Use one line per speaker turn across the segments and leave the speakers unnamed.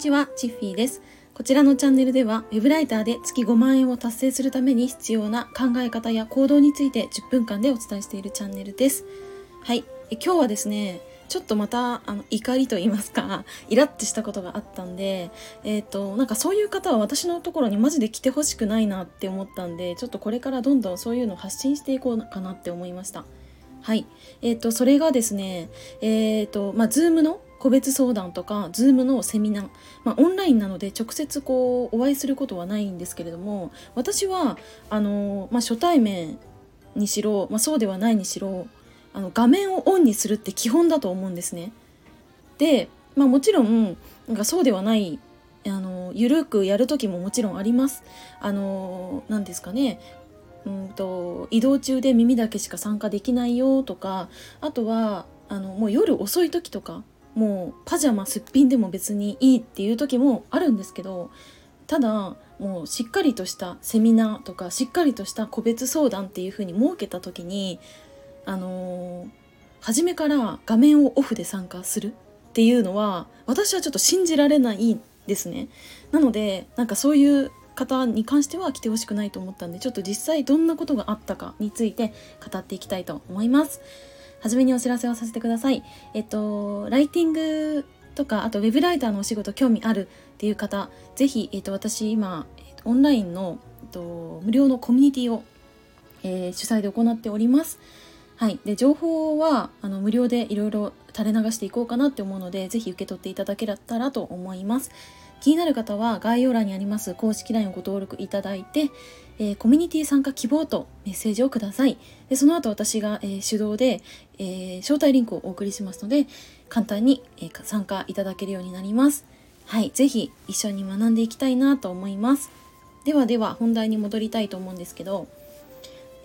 ちは、チッフィーです。こちらのチャンネルでは、ウェブライターで月5万円を達成するために必要な考え方や行動について10分間でお伝えしているチャンネルです。はい、え今日はですね、ちょっとまたあの怒りと言いますか、イラッとしたことがあったんで、えっ、ー、と、なんかそういう方は私のところにマジで来てほしくないなって思ったんで、ちょっとこれからどんどんそういうのを発信していこうかなって思いました。はい。えっ、ー、と、それがですね、えっ、ー、と、まあ、 Zoom の個別相談とか Zoom のセミナー、まあ、オンラインなので直接こうお会いすることはないんですけれども私はあの、まあ、初対面にしろ、まあ、そうではないにしろあの画面をオンにするって基本だと思うんですね。で、まあ、もちろんなんかそうではないあのゆるくやる時ももちろんあります。あの何ですかねうんと移動中で耳だけしか参加できないよとかあとはあのもう夜遅い時とかもうパジャマすっぴんでも別にいいっていう時もあるんですけどただもうしっかりとしたセミナーとかしっかりとした個別相談っていう風に設けた時にあのー、初めから画面をオフで参加するっていうのは私はちょっと信じられないですね。なのでなんかそういう方に関しては来てほしくないと思ったんでちょっと実際どんなことがあったかについて語っていきたいと思います。初めにお知らせをさせてください。えっと、ライティングとか、あとウェブライターのお仕事興味あるっていう方、ぜひ、えっと、私今、オンラインの、えっと、無料のコミュニティを、えー、主催で行っております。はい、で情報はあの無料でいろいろ垂れ流していこうかなって思うので、ぜひ受け取っていただけたらと思います。気になる方は概要欄にあります公式 LINE をご登録いただいて、えー、コミュニティ参加希望とメッセージをください。でその後私が、えー、手動で、えー、招待リンクをお送りしますので、簡単に、えー、参加いただけるようになります。はい、ぜひ一緒に学んでいきたいなと思います。ではでは本題に戻りたいと思うんですけど、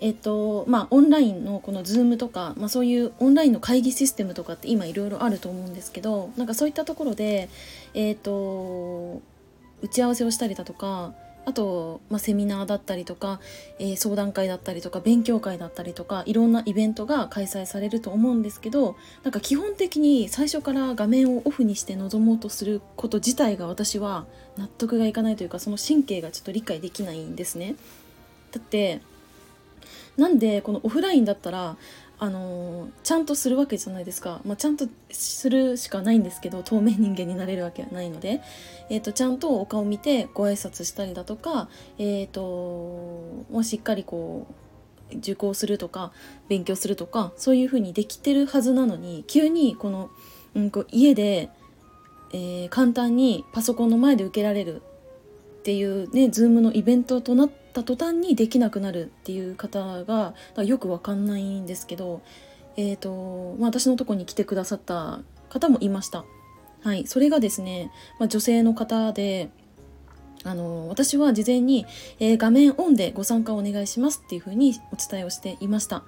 えっとまあ、オンラインのこの Zoom とか、まあ、そういうオンラインの会議システムとかって今いろいろあると思うんですけどなんかそういったところで、えっと打ち合わせをしたりだとかあと、まあ、セミナーだったりとか、えー、相談会だったりとか勉強会だったりとかいろんなイベントが開催されると思うんですけどなんか基本的に最初から画面をオフにして臨もうとすること自体が私は納得がいかないというかその神経がちょっと理解できないんですね。だってなんでこのオフラインだったらあの、ちゃんとするわけじゃないですか、まあ、ちゃんとするしかないんですけど透明人間になれるわけはないので、えーと、ちゃんとお顔見てご挨拶したりだとか、えーと、もうしっかりこう受講するとか勉強するとかそういうふうにできてるはずなのに急にこの、うん、こう家で、えー、簡単にパソコンの前で受けられるっていうね Zoom のイベントとなった途端にできなくなるっていう方がよくわかんないんですけど、えーとまあ、私のとこに来てくださった方もいました。はい、それがですね、まあ、女性の方であの私は事前に、えー、画面オンでご参加お願いしますっていうふうにお伝えをしていました。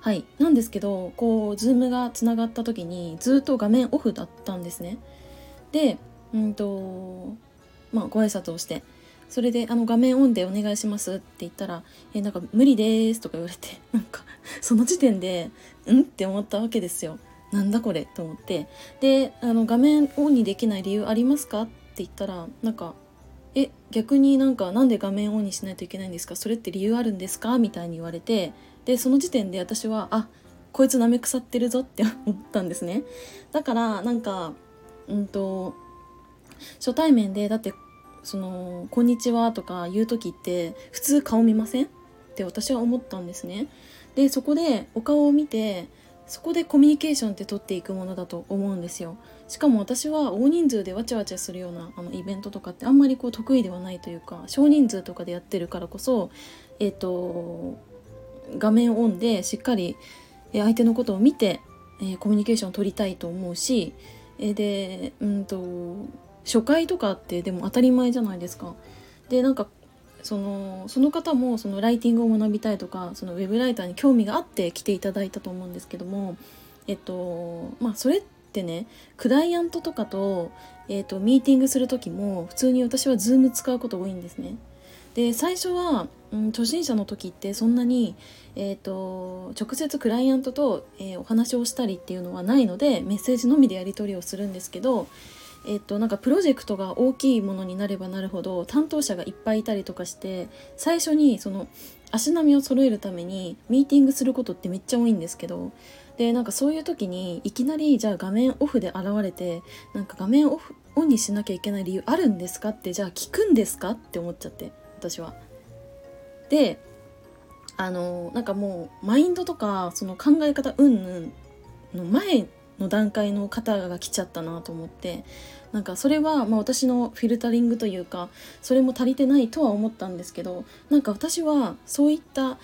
はい、なんですけどこう Zoom がつながった時にずっと画面オフだったんですね。で、うんとまあ、ご挨拶をしてそれであの画面オンでお願いしますって言ったら、えなんか無理ですとか言われて、なんかその時点で、ん？って思ったわけですよ。なんだこれ？と思って。で、あの画面オンにできない理由ありますか？って言ったら、なんか、え、逆になんかなんで画面オンにしないといけないんですか？それって理由あるんですか？みたいに言われて、で、その時点で私は、あ、こいつ舐め腐ってるぞって 思ったんですね。だから、なんか、うんと、初対面でだってその「こんにちは」とか言う時って普通顔見ません？って私は思ったんですね。でそこでお顔を見てそこでコミュニケーションって取っていくものだと思うんですよ。しかも私は大人数でわちゃわちゃするようなあのイベントとかってあんまりこう得意ではないというか少人数とかでやってるからこそえっ、ー、と画面オンでしっかり相手のことを見て、えー、コミュニケーションを取りたいと思うし、えー、でうんと初回とかってでも当たり前じゃないですか。でなんかそのその方もそのライティングを学びたいとかそのウェブライターに興味があって来ていただいたと思うんですけどもえっとまあそれってねクライアントとかと,、えっとミーティングする時も普通に私は Zoom 使うこと多いんですね。で最初は、うん、初心者の時ってそんなに、えーと、直接クライアントと、えー、お話をしたりっていうのはないのでメッセージのみでやり取りをするんですけどえっと、なんかプロジェクトが大きいものになればなるほど担当者がいっぱいいたりとかして最初にその足並みを揃えるためにミーティングすることってめっちゃ多いんですけどでなんかそういう時にいきなりじゃあ画面オフで現れてなんか画面オフオンにしなきゃいけない理由あるんですかってじゃあ聞くんですかって思っちゃって私は。であのなんかもうマインドとかその考え方うんぬんの前の段階の方が来ちゃったなと思ってなんかそれはまあ私のフィルタリングというかそれも足りてないとは思ったんですけどなんか私はそういった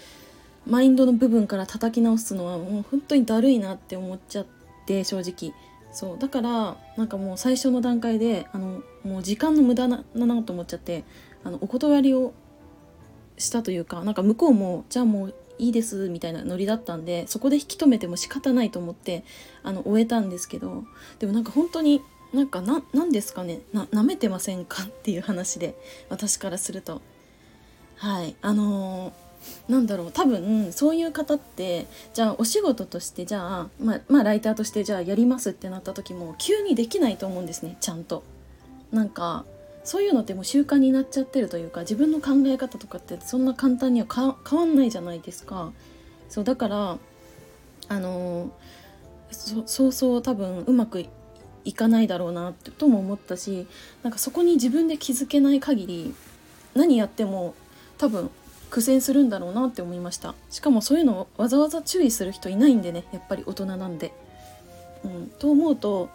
マインドの部分から叩き直すのはもう本当にだるいなって思っちゃって正直。そう。だからなんかもう最初の段階であのもう時間の無駄だなと思っちゃってあのお断りをしたというかなんか向こうもじゃあもういいですみたいなノリだったんでそこで引き止めても仕方ないと思ってあの終えたんですけどでもなんか本当になんかな何ですかねな舐めてませんかっていう話で私からするとはいあのーなんだろう多分そういう方ってじゃあお仕事としてじゃあ、まあ、まあライターとしてじゃあやりますってなった時も急にできないと思うんですねちゃんと。なんかそういうのってもう習慣になっちゃってるというか自分の考え方とかってそんな簡単には変わんないじゃないですか。そうだからあのー、そうそう多分うまくいかないだろうなとも思ったしなんかそこに自分で気づけない限り何やっても多分苦戦するんだろうなって思いましたしかもそういうのをわざわざ注意する人いないんでねやっぱり大人なんで。うん、と思うと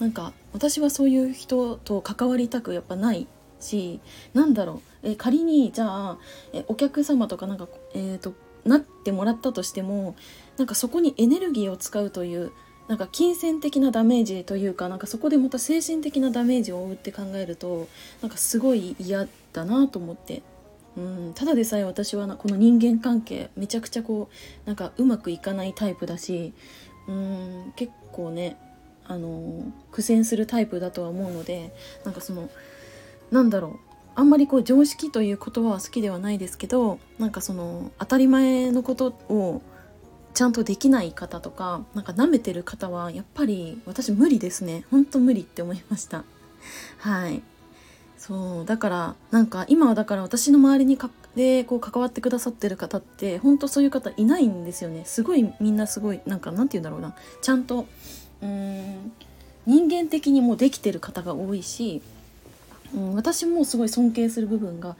なんか私はそういう人と関わりたくやっぱないしなんだろうえ仮にじゃあえお客様とかなんかえっ、ー、となってもらったとしてもなんかそこにエネルギーを使うというなんか金銭的なダメージというかなんかそこでまた精神的なダメージを負うって考えるとなんかすごい嫌だなと思って。うん、ただでさえ私はこの人間関係めちゃくちゃこうなんかうまくいかないタイプだしうん結構ねあの苦戦するタイプだとは思うのでなんかそのなんだろうあんまりこう常識という言葉は好きではないですけどなんかその当たり前のことをちゃんとできない方とかなんか舐めてる方はやっぱり私無理ですね。ほんと無理って思いました。はい。そうだからなんか今はだから私の周りにかでこう関わってくださってる方って本当そういう方いないんですよね。すごいみんなすごいなんかなんて言うんだろうな。ちゃんとうーん人間的にもできてる方が多いし、うん、私もすごい尊敬する部分が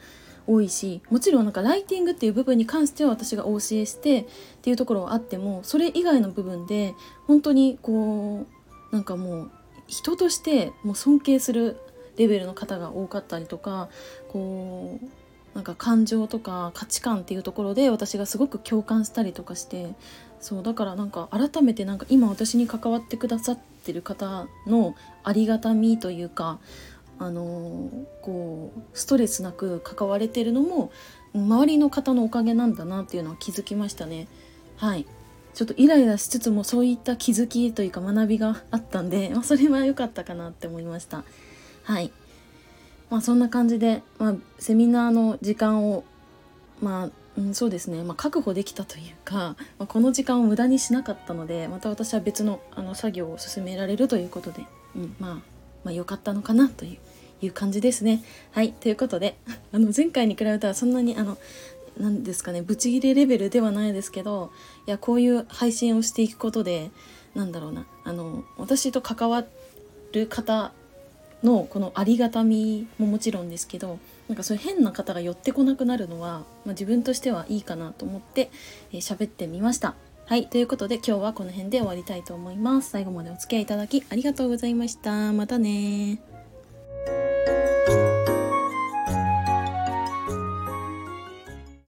多いしもちろんなんかライティングっていう部分に関しては私がお教えしてっていうところはあってもそれ以外の部分で本当にこうなんかもう人としてもう尊敬するレベルの方が多かったりとかこうなんか感情とか価値観っていうところで私がすごく共感したりとかしてそうだからなんか改めてなんか今私に関わってくださってる方のありがたみというかあのこうストレスなく関われてるのも周りの方のおかげなんだなっていうのは気づきましたね。はいちょっとイライラしつつもそういった気づきというか学びがあったんで、まあ、それは良かったかなって思いました。はいまあそんな感じで、まあ、セミナーの時間をまあうん、そうですね、まあ、確保できたというか、まあ、この時間を無駄にしなかったのでまた私は別のあの作業を進められるということで、うんまあ、まあ良かったのかなといういう感じですね。はいということで あの前回に比べたらそんなにあの何ですかねブチギレレベルではないですけどいやこういう配信をしていくことでなんだろうなあの私と関わる方のこのありがたみももちろんですけどなんかそういう変な方が寄ってこなくなるのは、まあ、自分としてはいいかなと思って喋、えー、ってみました。はい。ということで今日はこの辺で終わりたいと思います。最後までお付き合いいただきありがとうございました。またね